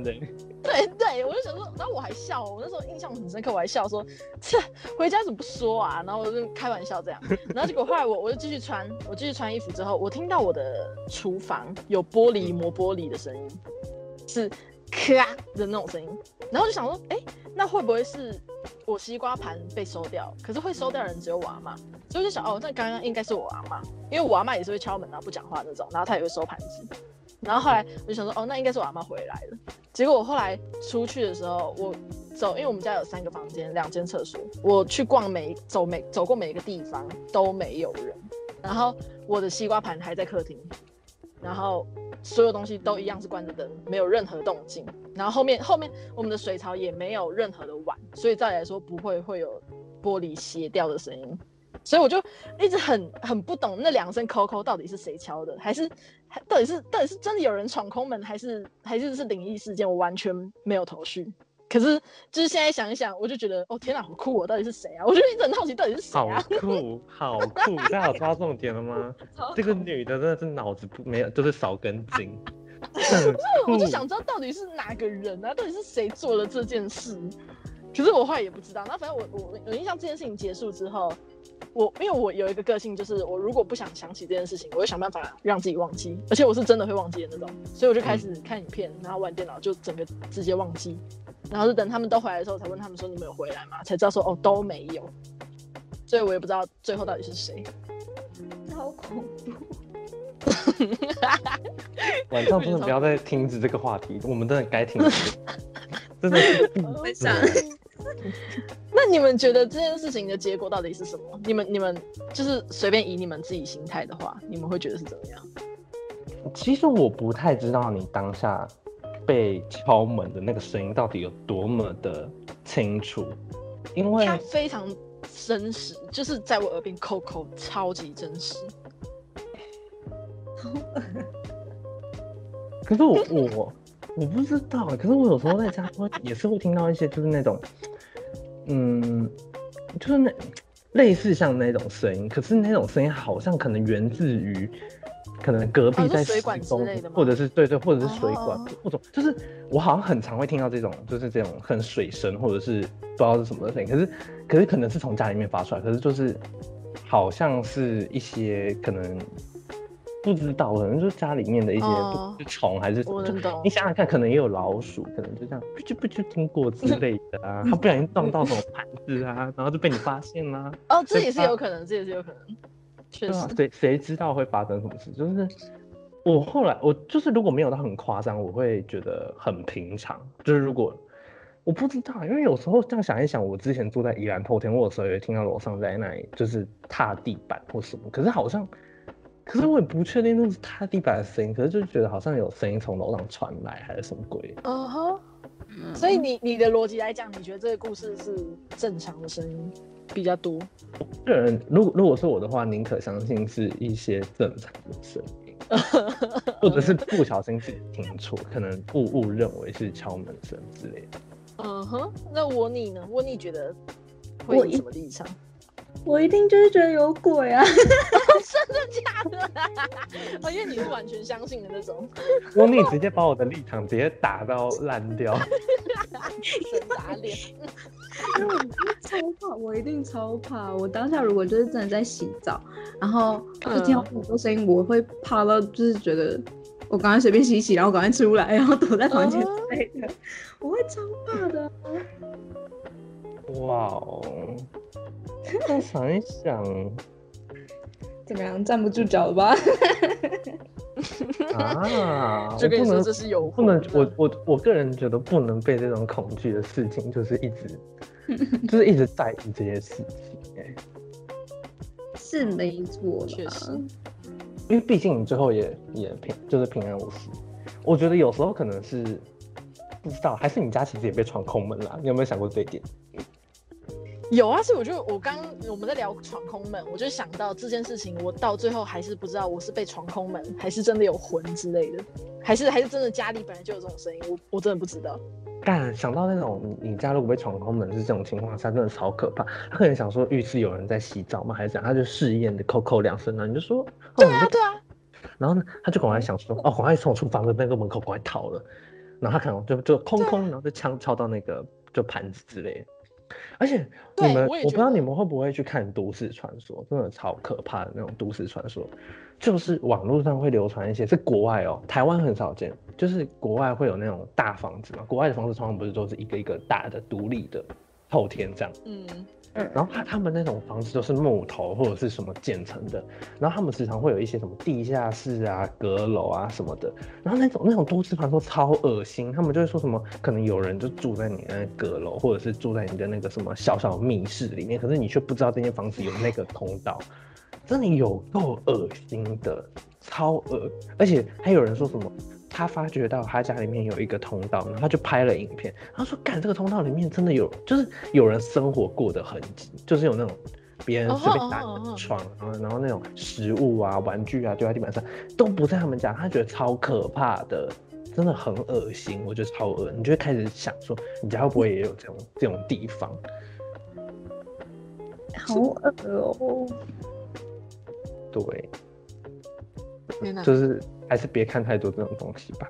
S2: 对对，我就想说，然后我还笑，我那时候印象很深刻，我还笑说，切，回家怎么不说啊？然后我就开玩笑这样，然后结果后来我我就继续穿，我继续穿衣服之后，我听到我的厨房有玻璃磨玻璃的声音，是咔的那种声音，然后就想说，哎，那会不会是我西瓜盘被收掉？可是会收掉的人只有我阿妈，所以我就想，哦，那刚刚应该是我阿妈，因为我阿妈也是会敲门然后不讲话那种，然后她也会收盘子。然后后来我就想说，哦，那应该是我阿妈回来了。结果我后来出去的时候，我走，因为我们家有三个房间，两间厕所，我去逛每走每走过每一个地方都没有人，然后我的西瓜盘还在客厅，然后所有东西都一样是关着灯，没有任何动静。然后后面后面我们的水槽也没有任何的碗，所以照理来说不会会有玻璃斜掉的声音。所以我就一直很很不懂那两声扣扣到底是谁敲的，还是还到底是到底是真的有人闯空门，还是还是是灵异事件？我完全没有头绪。可是就是现在想一想，我就觉得哦天哪，好酷哦！到底是谁啊？我就一直很好奇，到底是谁
S1: 好
S2: 啊？
S1: 酷，好酷！大家有抓重点了吗？这个女的真的是脑子不没有，就是少根筋。
S2: 我就想知道到底是哪个人啊？到底是谁做了这件事？可是我后来也不知道。那反正我我我印象这件事情结束之后，我因为我有一个个性，就是我如果不想想起这件事情，我会想办法让自己忘记，而且我是真的会忘记的那种。所以我就开始看影片，然后玩电脑，就整个直接忘记。然后是等他们都回来的时候，才问他们说你们有回来吗？才知道说哦都没有。所以我也不知道最后到底是谁。
S4: 好恐怖。
S1: 晚上真的不要再停止这个话题，我们真的该停止。真的是闭
S4: 为
S1: 嘴
S4: 啥？
S2: 那你们觉得这件事情的结果到底是什么？你们你们就是随便以你们自己心态的话，你们会觉得是怎么样？
S1: 其实我不太知道你当下被敲门的那个声音到底有多么的清楚，因为
S2: 它非常真实，就是在我耳边扣扣，超级真实。
S1: 可是我我我不知道欸，可是我有时候在家会也是会听到一些就是那种，嗯，就是那类似像那种声音，可是那种声音好像可能源自于可能隔壁在施
S2: 水管之
S1: 工，
S2: 类的吗
S1: 或者是对对，或者是水管
S2: 哦，
S1: 或者就是我好像很常会听到这种就是这种很水声或者是不知道是什么的声音，可是可是可能是从家里面发出来，可是就是好像是一些可能。不知道，可能就是家里面的一些虫还是什么，你想想看，可能也有老鼠，可能就这样不就不就通过之类的啊，它不小心撞到什么盘子啊，然后就被你发现啦、
S2: 哦，这也是有可能，这也是有可能，确实。
S1: 谁谁知道会发生什么事？就是我后来我就是如果没有到很夸张，我会觉得很平常。就是如果我不知道，因为有时候这样想一想，我之前住在宜兰透天，我有时候也听到楼上在那里就是踏地板或什么，可是好像，可是我也不确定那是踏地板的声音，可是就觉得好像有声音从楼上传来，还是什么鬼？
S2: 嗯哼，所以你你的逻辑来讲，你觉得这个故事是正常的声音比较多？
S1: 个人如果如果是我的话，宁可相信是一些正常的声音，或者是不小心自己听错，可能误误认为是敲门声之类的。
S2: 嗯哼，那我你呢？我你觉得会
S4: 有
S2: 什么立场？
S4: 我一定就是觉得有鬼啊！
S2: 真的假的？哦，因为你是完全相信的那种
S1: 我你直接把我的立场直接打到烂掉。
S2: 神打脸。
S4: 因为我真的超怕，我一定超怕。我当下如果就是真的在洗澡，然后就听到很多声音，我会怕到就是觉得我赶快随便洗洗，然后赶快出来，然后躲在房间之类的，我会超怕的。
S1: 哇哦！再想一想，
S4: 怎么样，站不住脚了吧？
S1: 啊，
S2: 就跟你说
S1: 我不能
S2: 这是有
S1: 不能我我我个人觉得不能被这种恐惧的事情，就是一直就是一直在意这些事情、欸，
S4: 是没错。
S2: 确实
S1: 因为毕竟你最后也也平就是平安无事。我觉得有时候可能是不知道，还是你家其实也被闯空门了，你有没有想过这一点？
S2: 有啊，所以我就我刚我们在聊闯空门，我就想到这件事情，我到最后还是不知道我是被闯空门，还是真的有魂之类的，还是还是真的家里本来就有这种声音，我我真的不知道。
S1: 但想到那种你你家如果被闯空门是这种情况下，真的超可怕。他可能想说浴室有人在洗澡嘛，还是怎样，他就试验的扣扣两声呢，你就说，哦、
S2: 对啊，对啊，
S1: 然后呢，他就赶快想说，哦，赶快从厨房的那个门口赶快逃了。然后他可能就就空空，然后就枪敲到那个就盘子之类的。而且你们，我不知道你们会不会去看都市传说，真的超可怕的那种都市传说，就是网络上会流传一些，是国外哦，台湾很少见，就是国外会有那种大房子嘛，国外的房子通常不是都是一个一个大的独立的透天这样。
S2: 嗯，
S1: 然后他他们那种房子都是木头或者是什么建成的，然后他们时常会有一些什么地下室啊、阁楼啊什么的，然后那种那种都市传说超恶心，他们就会说什么可能有人就住在你的阁楼，或者是住在你的那个什么小小密室里面，可是你却不知道这间房子有那个通道，真的有够恶心的，超恶，而且还有人说什么。他发觉到他家里面有一个通道，然后他就拍了影片。他说：“干，这个通道里面真的有，就是有人生活过的痕迹，就是有那种别人随便打
S2: 哦哦哦哦
S1: 床，然后然后那种食物啊、玩具啊丢在地板上，都不在他们家。他觉得超可怕的，真的很恶心。我觉得超恶，你就会开始想说，你家会不会也有这种这种地方？
S4: 好恶哦、
S1: 对，
S2: 天哪！
S1: 就是还是别看太多这种东西吧。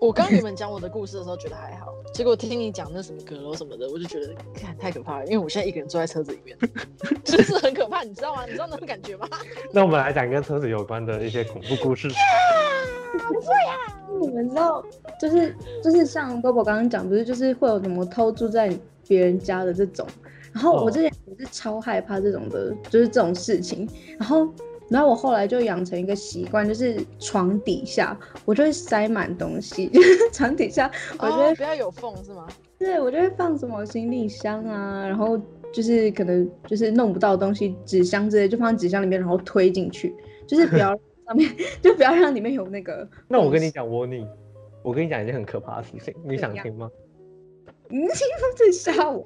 S2: 我刚你们讲我的故事的时候觉得还好，结果听你讲那什么阁楼什么的，我就觉得看太可怕了，因为我现在一个人坐在车子里面，就是很可怕，你知道吗？你知道那种感觉吗？
S1: 那我们来讲跟车子有关的一些恐怖故事。
S4: 你们知道，就是就是像 Bobo 刚刚讲，不是就是会有什么偷住在别人家的这种，然后我
S1: 哦
S4: 之前也是超害怕这种的，就是这种事情，然后然后我后来就养成一个习惯，就是床底下我就会塞满东西，就 是床底下我觉得
S2: 哦，不要有缝是吗？
S4: 对我就会放什么行李箱啊，然后就是可能就是弄不到的东西，纸箱之类就放在纸箱里面，然后推进去，就是不要 上面就不要让里面有那个。
S1: 那我跟你讲，窝你，我跟你讲一件很可怕的事情，你想听吗？
S4: 嗯，在吓我。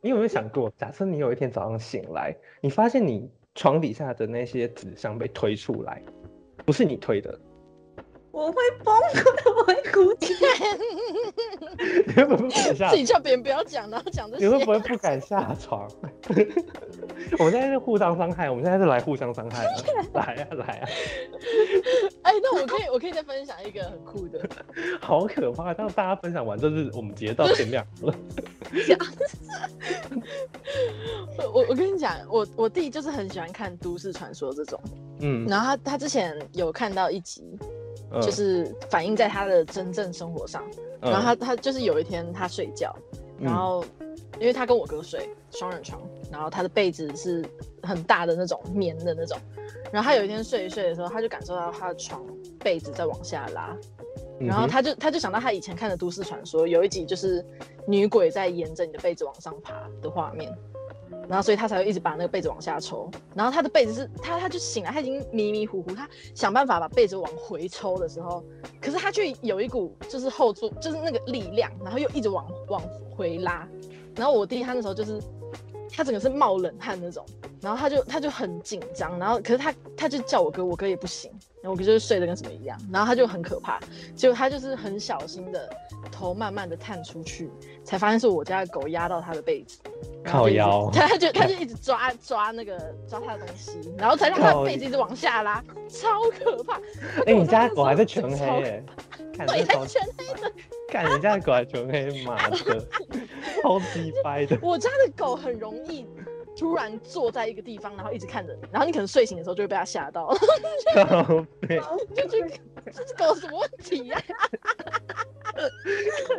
S1: 你有没有想过，假设你有一天早上醒来，你发现你床底下的那些纸箱被推出来，不是你推的，
S4: 我会崩溃，我会哭泣。
S1: 你会不会不敢下
S2: 自？己叫别人不要讲，然后讲这
S1: 你会。不会不敢下床？我们现在是互相伤害，我们现在是来互相伤害的，来呀、来呀、
S2: 哎，那我可以，我可以再分享一个很酷的，
S1: 好可怕！让大家分享完，就是我们直接到天亮了。
S2: 我我跟你讲，我我弟就是很喜欢看都市传说这种，
S1: 嗯，
S2: 然后他他之前有看到一集，
S1: 嗯
S2: 就是反映在他的真正生活上，
S1: 嗯。
S2: 然后他他就是有一天他睡觉，然后因为他跟我哥睡双人床，然后他的被子是很大的那种棉的那种，然后他有一天睡一睡的时候，他就感受到他的床被子在往下拉，
S1: 嗯
S2: 然后他就他就想到他以前看的都市传说，有一集就是女鬼在沿着你的被子往上爬的画面，然后所以他才会一直把那个被子往下抽，然后他的被子是他他就醒来，他已经迷迷糊糊，他想办法把被子往回抽的时候，可是他却有一股就是后坐就是那个力量，然后又一直往往回拉，然后我弟他那时候就是他整个是冒冷汗那种，然后他就他就很紧张，然后可是他他就叫我哥，我哥也不行，然后我哥就是睡得跟什么一样，然后他就很可怕，结果他就是很小心的头慢慢的探出去，才发现是我家的狗压到他的被子，
S1: 靠腰
S2: 他 他就他就一直抓抓那个抓他的东西，然后才让他的
S1: 靠
S2: 被子一直往下拉，超可怕。
S1: 哎、你家的狗还是
S2: 是
S1: 全黑耶、看
S2: 对，
S1: 这狗，
S2: 它全黑的。
S1: 看人家的狗还全黑，妈的，超鸡掰的。
S2: 我家的狗很容易突然坐在一个地方，然后一直看着你，然后你可能睡醒的时候就会被它吓到，
S1: 靠背，
S2: 就觉得这只狗什么问题呀、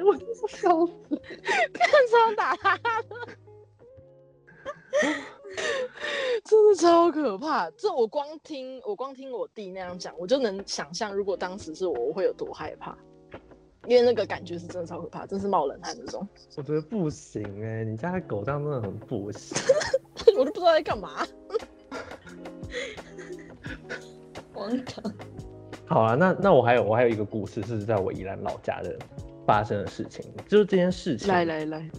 S4: 我真是笑死。
S2: 看超打它。真的超可怕。这我光听我光听我弟那样讲，我就能想象，如果当时是我，我会有多害怕。因为那个感觉是真的超可怕，真是冒冷汗那种。
S1: 我觉得不行哎、你家的狗这样真的很不行。
S2: 我都不知道在干嘛。
S4: 荒唐。
S1: 好啊，那那我还有我还有一个故事是在我宜兰老家的发生的事情，就是这件事情
S2: 来来来，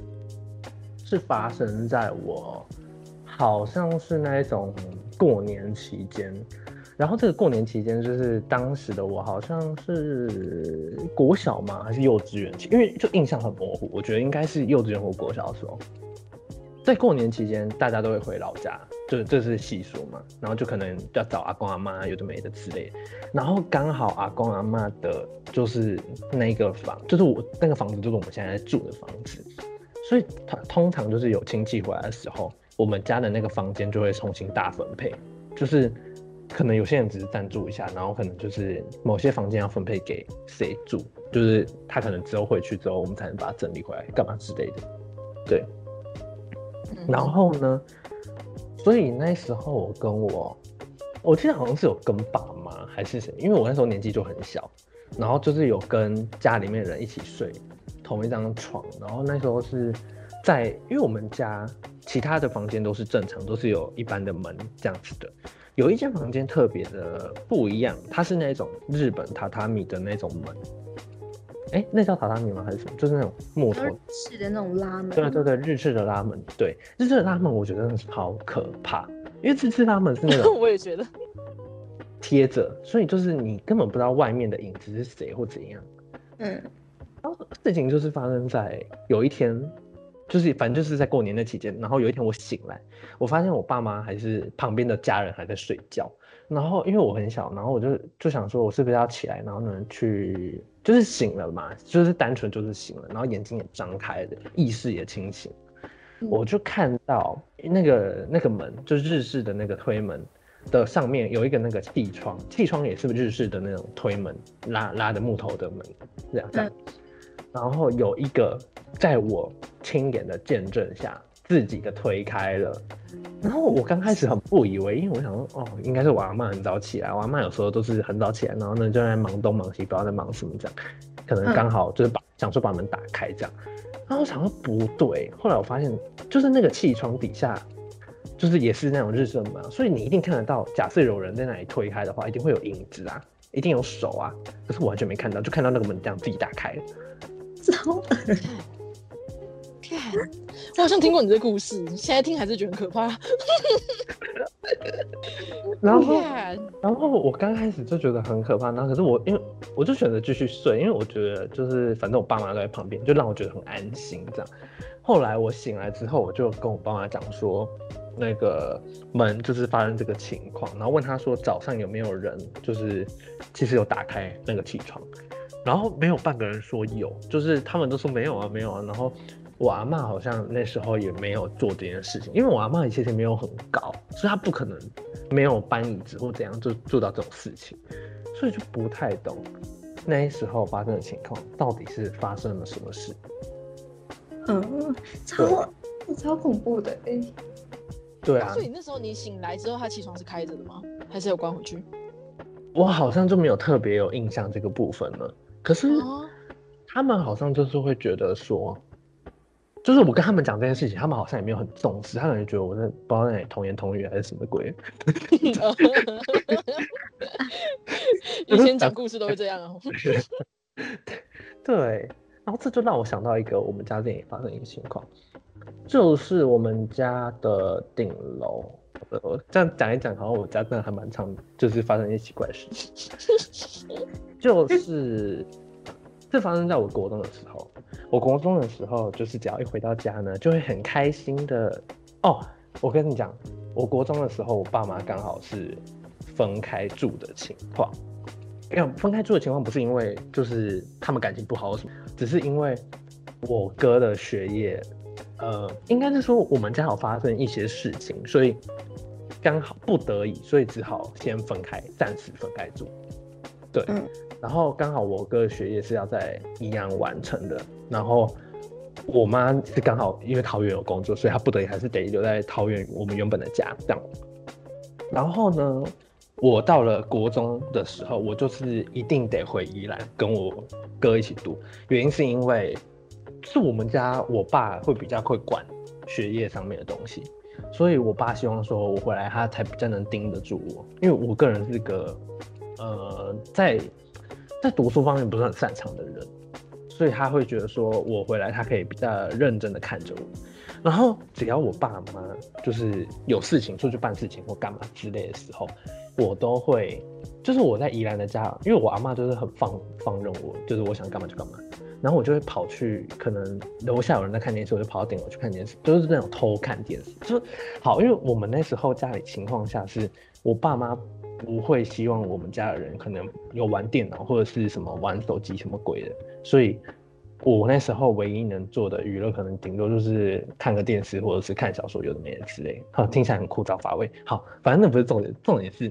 S1: 是发生在我好像是那一种过年期间，然后这个过年期间就是当时的我好像是国小吗还是幼稚园期？因为就印象很模糊，我觉得应该是幼稚园或国小的时候。在过年期间，大家都会回老家，就这是习俗嘛，然后就可能要找阿公阿妈，有的没的之类。然后刚好阿公阿妈的，就是那个房，就是我那个房子，就是我们现在住的房子。所以他通常就是有亲戚回来的时候，我们家的那个房间就会重新大分配，就是可能有些人只是暂住一下，然后可能就是某些房间要分配给谁住，就是他可能之后回去之后，我们才能把它整理回来，干嘛之类的。对，
S2: 嗯
S1: 然后呢，所以那时候我跟我，我记得好像是有跟爸妈还是谁，因为我那时候年纪就很小，然后就是有跟家里面人一起睡同一张床，然后那时候是在，因为我们家其他的房间都是正常，都是有一般的门这样子的，有一间房间特别的不一样，它是那种日本榻榻米的那种门。哎，那叫榻榻米吗？还是什么？就是那种木头
S4: 日式的那种拉门，
S1: 对对对，日式的拉门，对日式的拉门，我觉得真的是好可怕，因为日式拉门是那种
S2: 我也觉得，
S1: 贴着，所以就是你根本不知道外面的影子是谁或怎样。
S4: 嗯，
S1: 然后事情就是发生在有一天，就是反正就是在过年的期间，然后有一天我醒来，我发现我爸妈还是旁边的家人还在睡觉，然后因为我很小，然后我就就想说，我是不是要起来，然后呢去就是醒了嘛，就是单纯就是醒了，然后眼睛也张开了，意识也清醒，我就看到那个那个门，就是日式的那个推门的上面有一个那个气窗，气窗也是日式的那种推门，拉拉的木头的门，这样这样。然后有一个在我亲眼的见证下，自己的推开了。然后我刚开始很不以为，因为我想说，哦，应该是我阿妈很早起来，我阿妈有时候都是很早起来，然后呢就在忙东忙西，不知道在忙什么这样，可能刚好就是把、想说把门打开这样。然后我想说不对，后来我发现就是那个气窗底下。就是也是那种日式门啊，所以你一定看得到。假设有人在那里推开的话，一定会有影子啊，一定有手啊。可是我完全没看到，就看到那个门这样自己打开了。
S4: 超恶
S2: 看，我好像听过你这个故事，现在听还是觉得很可怕。
S1: 然后，
S2: 看，
S1: 然后我刚开始就觉得很可怕，然后可是我因为我就选择继续睡，因为我觉得就是反正我爸妈都在旁边，就让我觉得很安心这样。后来我醒来之后，我就跟我爸妈讲说，那个门就是发生这个情况，然后问他说早上有没有人就是其实有打开那个起床，然后没有半个人说有，就是他们都说没有啊没有啊，然后我阿嬷好像那时候也没有做这件事情，因为我阿嬷其实没有很高，所以她不可能没有搬椅子或怎样就做到这种事情，所以就不太懂那时候发生的情况到底是发生了什么事。
S4: 嗯，超超恐怖的哎、
S1: 对啊
S2: 所，以那时候你醒来之后，他起床是开着的吗？还是有关回去？
S1: 我好像就没有特别有印象这个部分了。可是
S2: 哦，
S1: 他们好像就是会觉得说，就是我跟他们讲这件事情，他们好像也没有很重视，他可能觉得我在不知道在童言童语还是什么鬼。
S2: 以前讲故事都会这样哦。
S1: 对，然后这就让我想到一个我们家这里也发生一个情况，就是我们家的顶楼，呃，这样讲一讲，好像我家真的还蛮常，就是发生一些奇怪的事情，就是这发生在我国中的时候，我国中的时候，就是只要一回到家呢，就会很开心的哦。我跟你讲，我国中的时候，我爸妈刚好是分开住的情况。没有分开住的情况，不是因为就是他们感情不好什么，只是因为我哥的学业，呃，应该是说我们家好发生一些事情，所以刚好不得已，所以只好先分开，暂时分开住。对，然后刚好我哥的学业是要在宜阳完成的，然后我妈是刚好因为桃园有工作，所以她不得已还是得留在桃园我们原本的家这样。然后呢，我到了国中的时候，我就是一定得回宜兰跟我哥一起读，原因是因为是我们家我爸会比较会管学业上面的东西，所以我爸希望说我回来他才比较能盯得住我，因为我个人是个呃在在读书方面不是很擅长的人，所以他会觉得说我回来他可以比较认真的看着我。然后只要我爸妈就是有事情出去办事情或干嘛之类的时候，我都会，就是我在宜兰的家，因为我阿妈就是很放放任我，就是我想干嘛就干嘛，然后我就会跑去，可能楼下有人在看电视，我就跑到顶楼去看电视，就是那种偷看电视，就是好，因为我们那时候家里情况下是我爸妈不会希望我们家的人可能有玩电脑或者是什么玩手机什么鬼的，所以。我那时候唯一能做的娱乐，可能顶多就是看个电视，或者是看小说，有的没的之类。好，听起来很枯燥乏味。好，反正那不是重点，重点是，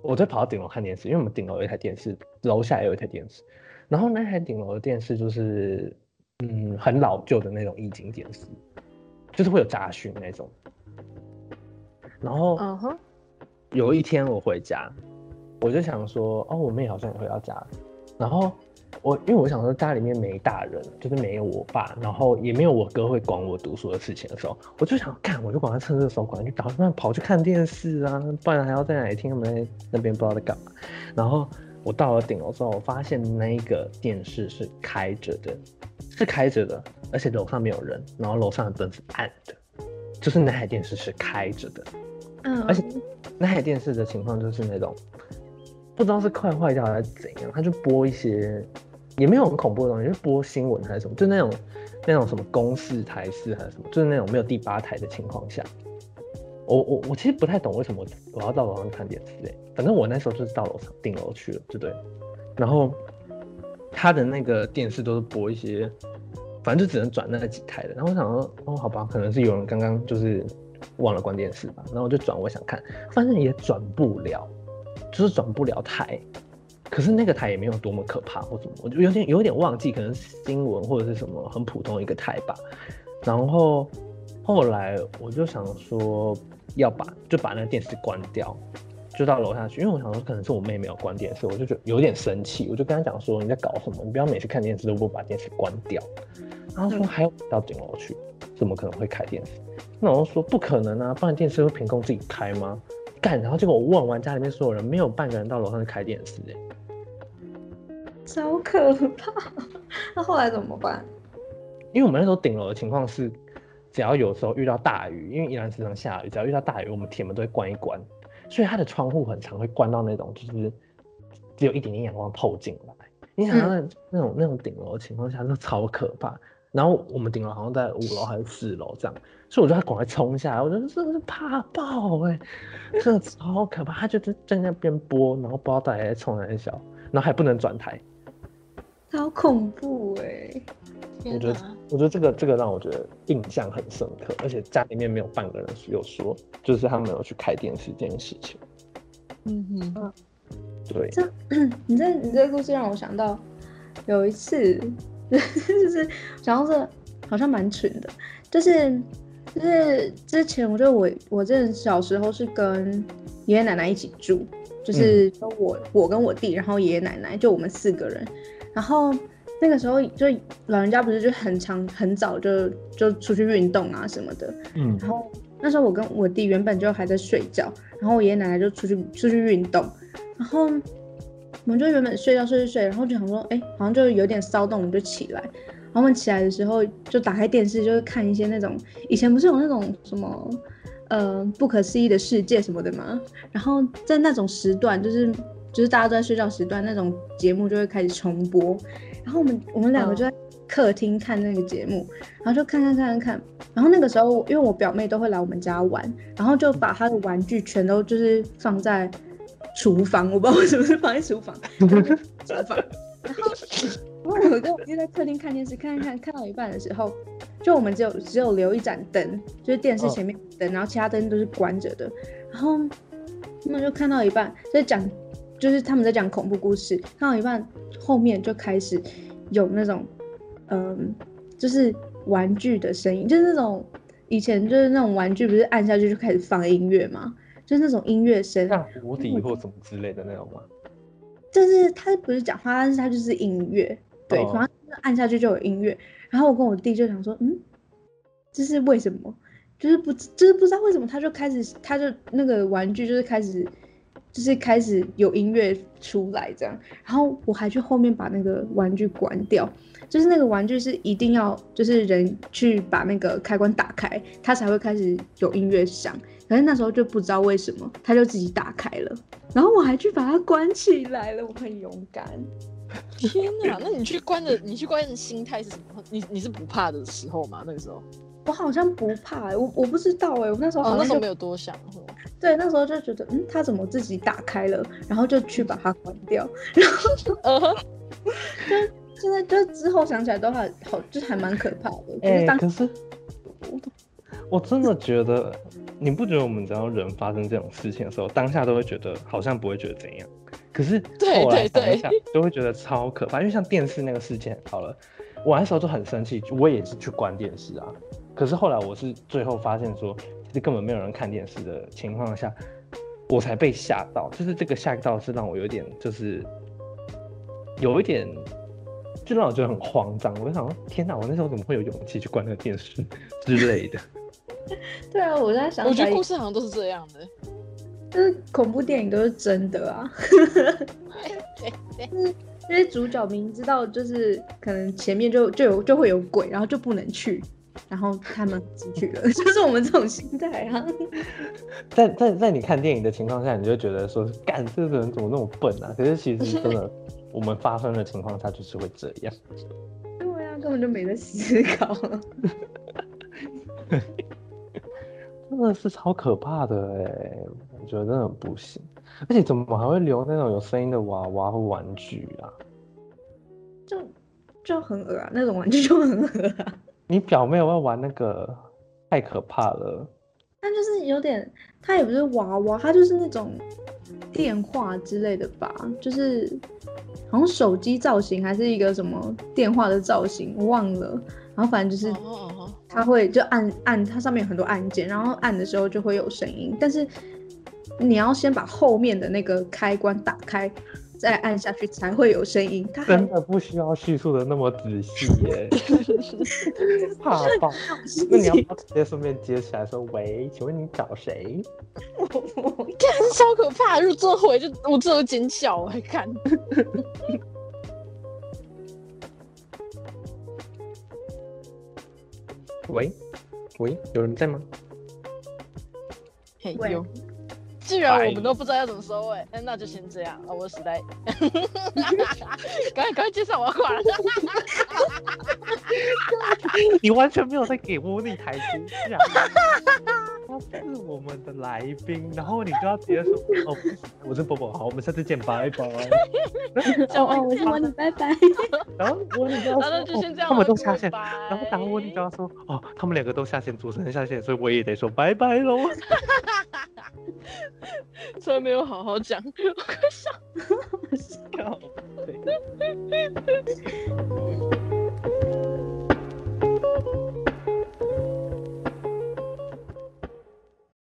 S1: 我就跑到顶楼看电视，因为我们顶楼有一台电视，楼下也有一台电视。然后那台顶楼的电视就是，嗯，很老旧的那种液晶电视，就是会有杂讯那种。然后，嗯哼，有一天我回家，我就想说，哦，我妹好像也回到家了，然后。我因为我想说家里面没大人，就是没有我爸，然后也没有我哥会管我读书的事情的时候，我就想干，我就赶快趁这个时候赶快去打算跑去看电视啊，不然还要在哪里听他们在那边不知道在干嘛。然后我到了顶楼之后，我发现那个电视是开着的，是开着的，而且楼上没有人，然后楼上的灯是暗的，就是那台电视是开着的，嗯，而且那台电视的情况就是那种不知道是快坏掉还是怎样，它就播一些。也没有很恐怖的东西，就播新闻还是什么，就那种那种什么公视台视还是什么，就是那种没有第八台的情况下，我我我其实不太懂为什么我要到楼上看电视哎，反正我那时候就是到楼上顶楼去了，对不对？然后他的那个电视都是播一些，反正就只能转那几台的。然后我想说，哦，好吧，可能是有人刚刚就是忘了关电视吧。然后我就转，我想看，反正也转不了，就是转不了台。可是那个台也没有多么可怕或怎么，我就有点有点忘记，可能新闻或者是什么很普通一个台吧。然后后来我就想说要把就把那个电视关掉，就到楼下去，因为我想说可能是我妹没有关电视，我就觉得有点生气，我就跟她讲说你在搞什么？你不要每次看电视都不把电视关掉。后说还要到顶楼去，怎么可能会开电视？那我说不可能啊，不然电视会凭空自己开吗？干，然后结果我问完家里面所有人，没有半个人到楼上去开电视哎。
S4: 超可怕！那后来怎么办？
S1: 因为我们那时候顶楼的情况是，只要有时候遇到大雨，因为宜兰时常下雨，只要遇到大雨，我们铁门都会关一关，所以它的窗户很常会关到那种就是只有一点点阳光透进来。你想那那种那种顶楼的情况下，那超可怕。然后我们顶楼好像在五楼还是四楼这样，所以我就要赶快冲下来。我觉得真的是怕爆哎，真的超可怕。他就在在那边播，然后不知道大家在冲哪小，然后还不能转台。
S4: 好恐怖哎！
S1: 我觉得，我觉得这个这个让我觉得印象很深刻，而且家里面没有半个人有说，就是他们有去开电视这件事情。嗯哼，对。
S4: 这 你这你这个故事让我想到有一次，就是想到这好像蛮蠢的，就是就是之前我觉得我我这小时候是跟爷爷奶奶一起住，就是说我我跟我弟，然后爷爷奶奶就我们四个人。然后那个时候就老人家不是就很长很早就就出去运动啊什么的，嗯，然后那时候我跟我弟原本就还在睡觉，然后我爷爷奶奶就出去出去运动，然后我们就原本睡觉睡睡睡，然后就想说，哎，好像就有点骚动，我们就起来，然后我们起来的时候就打开电视，就是看一些那种以前不是有那种什么呃不可思议的世界什么的吗？然后在那种时段就是。就是大家都在睡觉时段，那种节目就会开始重播，然后我们我们两个就在客厅看那个节目，然后就看看看看看，然后那个时候因为我表妹都会来我们家玩，然后就把她的玩具全都就是放在厨房，我不知道为什么是放在厨房，厨房，然后然后我跟我弟在客厅看电视，看看看看到一半的时候，就我们只有只有留一盏灯，就是电视前面灯，然后其他灯都是关着的，然后他们就看到一半在讲。就是他们在讲恐怖故事，看到一半后面就开始有那种，嗯，就是玩具的声音，就是那种以前就是那种玩具，不是按下去就开始放音乐吗？就是那种音乐声，
S1: 像无敌或什么之类的那种吗？
S4: 就是他不是讲话，但是他就是音乐，对，
S1: 哦
S4: 反正就是按下去就有音乐。然后我跟我弟就想说，嗯，这是为什么？就是不就是不知道为什么他就开始，他就那个玩具就是开始，就是开始有音乐出来这样。然后我还去后面把那个玩具关掉，就是那个玩具是一定要就是人去把那个开关打开，它才会开始有音乐响。可是那时候就不知道为什么，它就自己打开了。然后我还去把它关起来了，我很勇敢。
S2: 天哪！那你去关的，你去关的心态是什么？你你是不怕的时候吗？那个时候？
S4: 我好像不怕、欸，我我不知道哎、我那时候
S2: 哦，
S4: 好像就、
S2: 那时候没有多想。哦
S4: 对，那时候就觉得，嗯，它怎么自己打开了，然后就去把它关掉。
S2: 嗯哼，
S4: 现在就之后想起来都还好，就是还蛮可怕的。就
S1: 哎、
S4: 是当
S1: 可是我我真的觉得，你不觉得我们只要人发生这种事情的时候，当下都会觉得好像不会觉得怎样，可是后来想一想，都会觉得超可怕。因为像电视那个事件，好了，我那时候就很生气，我也是去关电视啊。可是后来我是最后发现说，其实根本没有人看电视的情况下，我才被吓到。就是这个吓到是让我有点就是有一点。就让我觉得很慌张，我就想说，天哪，我那时候怎么会有勇气去关那个电视之类的？
S4: 对啊，我在想
S2: 我觉得故，事好像都是这样的。
S4: 就是恐怖电影都是真的啊。就 是因为主角明知道就是可能前面就就有就会有鬼，然后就不能去，然后他们进去了，就是我们这种心态啊。
S1: 在在在你看电影的情况下，你就觉得说，干这个人怎么那么笨啊？可是其实真的，我们发生的情况下就是会这样。
S4: 对啊，根本就没得思考。
S1: 真的是超可怕的哎，我觉得真的很不行。而且怎么还会留那种有声音的娃娃或玩具啊？
S4: 就就很恶啊，那种玩具就很恶啊。
S1: 你表妹有没有玩那个？太可怕了！
S4: 但就是有点，它也不是娃娃，它就是那种电话之类的吧，就是好像手机造型还是一个什么电话的造型，我忘了。然后反正就是它会就按按，它上面有很多按键，然后按的时候就会有声音，但是你要先把后面的那个开关打开，再按下去才会有声音。它还
S1: 真的不需要叙述的那么仔细耶，怕 爆。那你要不要直接顺便接起来说：“喂，请问你找谁
S2: 看超可怕！如果真的回就我真的会尖叫，我还看。？”
S1: 喂，喂，有人在吗？
S2: 嘿有。既然我们都不知道要怎么收尾，哎，那就先这样啊！我是时代，赶 快赶快介绍我要挂了。
S1: 你完全没有在给屋里台阶下。他是我们的来宾，然后你就要直接说：“哦，我是波波，好，我们下次见，拜拜。
S4: 哦哦，我是魔女，拜拜。”
S1: 然后窝里就要说：“
S2: 那就先这样
S1: 哦他们
S2: 了
S1: 都下线。”
S2: 拜
S1: 然后打我你就要说：“哦，他们两个都下线，主持人下线，所以我也得说拜拜喽。
S2: 虽然没有好好讲，我快笑。
S1: 靠北